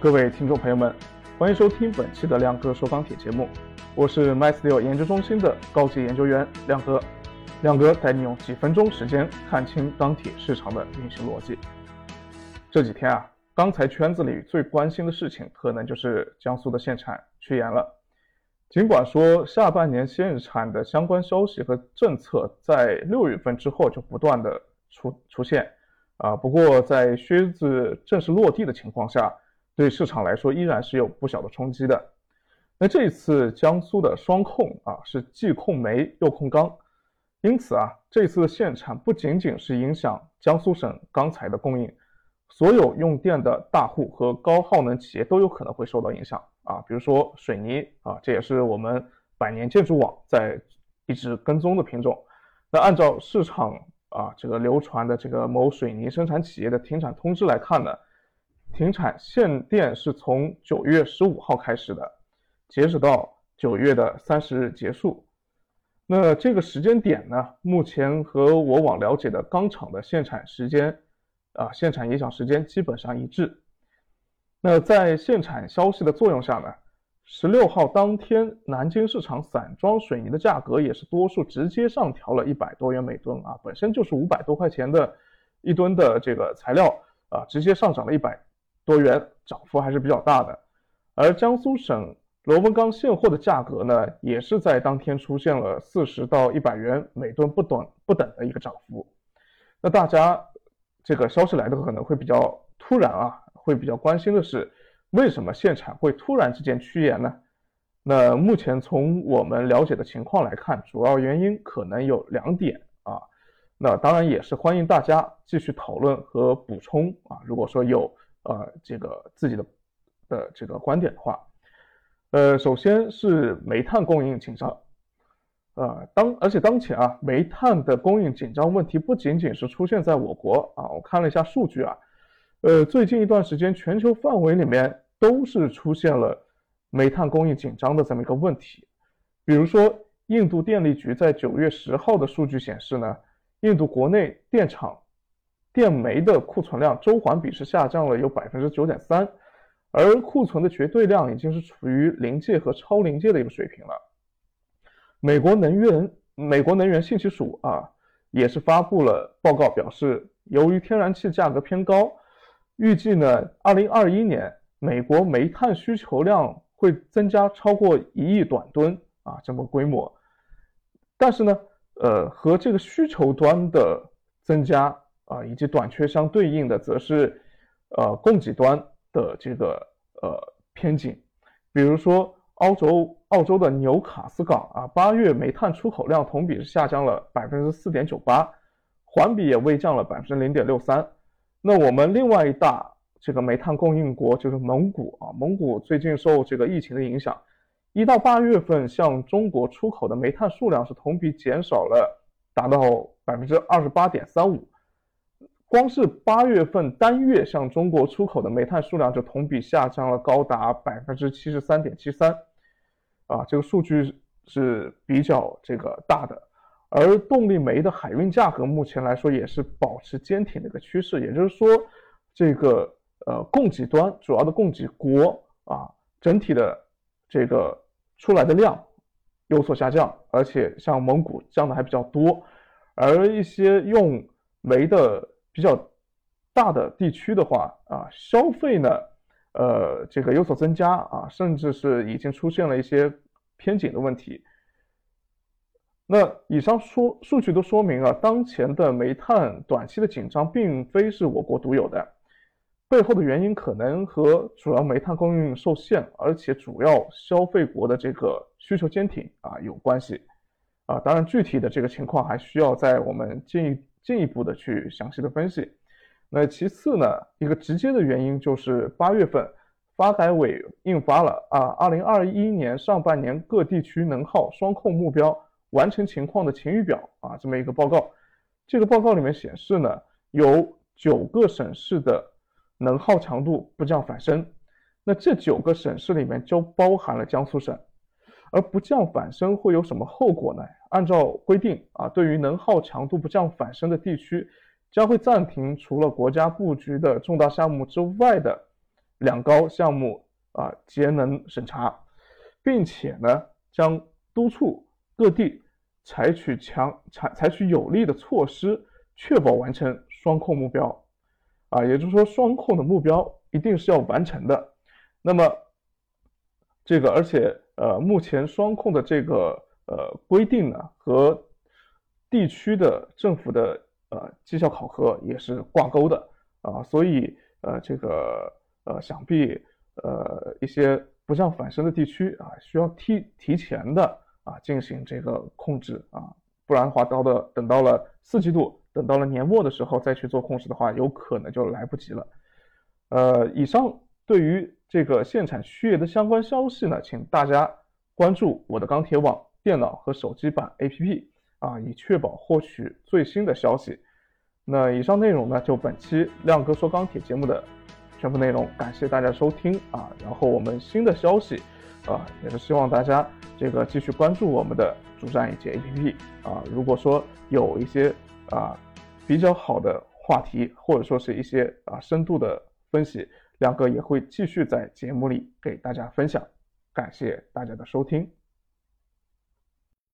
各位听众朋友们，欢迎收听本期的亮哥说钢铁节目，我是 MySteel 研究中心的高级研究员亮哥。亮哥带你用几分钟时间看清钢铁市场的运行逻辑。这几天啊，钢材圈子里最关心的事情，可能就是江苏的限产趋严了。尽管说下半年限产的相关消息和政策在六月份之后就不断的出出现，啊，不过在靴子正式落地的情况下，对市场来说依然是有不小的冲击的。那这一次江苏的双控啊，是既控煤又控钢，因此啊，这次的限产不仅仅是影响江苏省钢材的供应，所有用电的大户和高耗能企业都有可能会受到影响啊。比如说水泥啊，这也是我们百年建筑网在一直跟踪的品种。那按照市场啊这个流传的这个某水泥生产企业的停产通知来看呢。停产限电是从九月十五号开始的，截止到九月的三十日结束。那这个时间点呢，目前和我网了解的钢厂的限产时间，啊，限产影响时间基本上一致。那在限产消息的作用下呢，十六号当天，南京市场散装水泥的价格也是多数直接上调了一百多元每吨啊，本身就是五百多块钱的一吨的这个材料啊，直接上涨了一百。多元涨幅还是比较大的，而江苏省螺纹钢现货的价格呢，也是在当天出现了四十到一百元每吨不等不等的一个涨幅。那大家这个消息来的可能会比较突然啊，会比较关心的是，为什么限产会突然之间趋严呢？那目前从我们了解的情况来看，主要原因可能有两点啊。那当然也是欢迎大家继续讨论和补充啊。如果说有。呃，这个自己的的这个观点的话，呃，首先是煤炭供应紧张，呃，当而且当前啊，煤炭的供应紧张问题不仅仅是出现在我国啊，我看了一下数据啊，呃，最近一段时间全球范围里面都是出现了煤炭供应紧张的这么一个问题，比如说印度电力局在九月十号的数据显示呢，印度国内电厂。电煤的库存量周环比是下降了有百分之九点三，而库存的绝对量已经是处于临界和超临界的一个水平了。美国能源美国能源信息署啊也是发布了报告，表示由于天然气价格偏高，预计呢二零二一年美国煤炭需求量会增加超过一亿短吨啊这么规模。但是呢，呃和这个需求端的增加。啊，以及短缺相对应的则是，呃，供给端的这个呃偏紧，比如说澳洲澳洲的纽卡斯港啊，八月煤炭出口量同比是下降了百分之四点九八，环比也微降了百分之零点六三。那我们另外一大这个煤炭供应国就是蒙古啊，蒙古最近受这个疫情的影响，一到八月份向中国出口的煤炭数量是同比减少了达到百分之二十八点三五。光是八月份单月向中国出口的煤炭数量就同比下降了高达百分之七十三点七三，啊，这个数据是比较这个大的。而动力煤的海运价格目前来说也是保持坚挺的一个趋势，也就是说，这个呃供给端主要的供给国啊，整体的这个出来的量有所下降，而且像蒙古降的还比较多，而一些用煤的。比较大的地区的话啊，消费呢，呃，这个有所增加啊，甚至是已经出现了一些偏紧的问题。那以上说数据都说明啊，当前的煤炭短期的紧张并非是我国独有的，背后的原因可能和主要煤炭供应受限，而且主要消费国的这个需求坚挺啊有关系啊。当然，具体的这个情况还需要在我们进一。进一步的去详细的分析。那其次呢，一个直接的原因就是八月份发改委印发了啊，二零二一年上半年各地区能耗双控目标完成情况的晴雨表啊，这么一个报告。这个报告里面显示呢，有九个省市的能耗强度不降反升。那这九个省市里面就包含了江苏省。而不降反升会有什么后果呢？按照规定啊，对于能耗强度不降反升的地区，将会暂停除了国家布局的重大项目之外的两高项目啊节能审查，并且呢将督促各地采取强采采取有力的措施，确保完成双控目标。啊，也就是说双控的目标一定是要完成的。那么这个而且呃目前双控的这个呃规定呢和地区的政府的呃绩效考核也是挂钩的啊，所以呃这个呃想必呃一些不降反升的地区啊需要提提前的啊进行这个控制啊，不然的话到的等到了四季度。等到了年末的时候再去做控制的话，有可能就来不及了。呃，以上对于这个限产续约的相关消息呢，请大家关注我的钢铁网电脑和手机版 APP 啊，以确保获取最新的消息。那以上内容呢，就本期亮哥说钢铁节目的全部内容，感谢大家收听啊。然后我们新的消息啊，也是希望大家这个继续关注我们的主站以及 APP 啊。如果说有一些啊，比较好的话题，或者说是一些啊深度的分析，亮哥也会继续在节目里给大家分享。感谢大家的收听。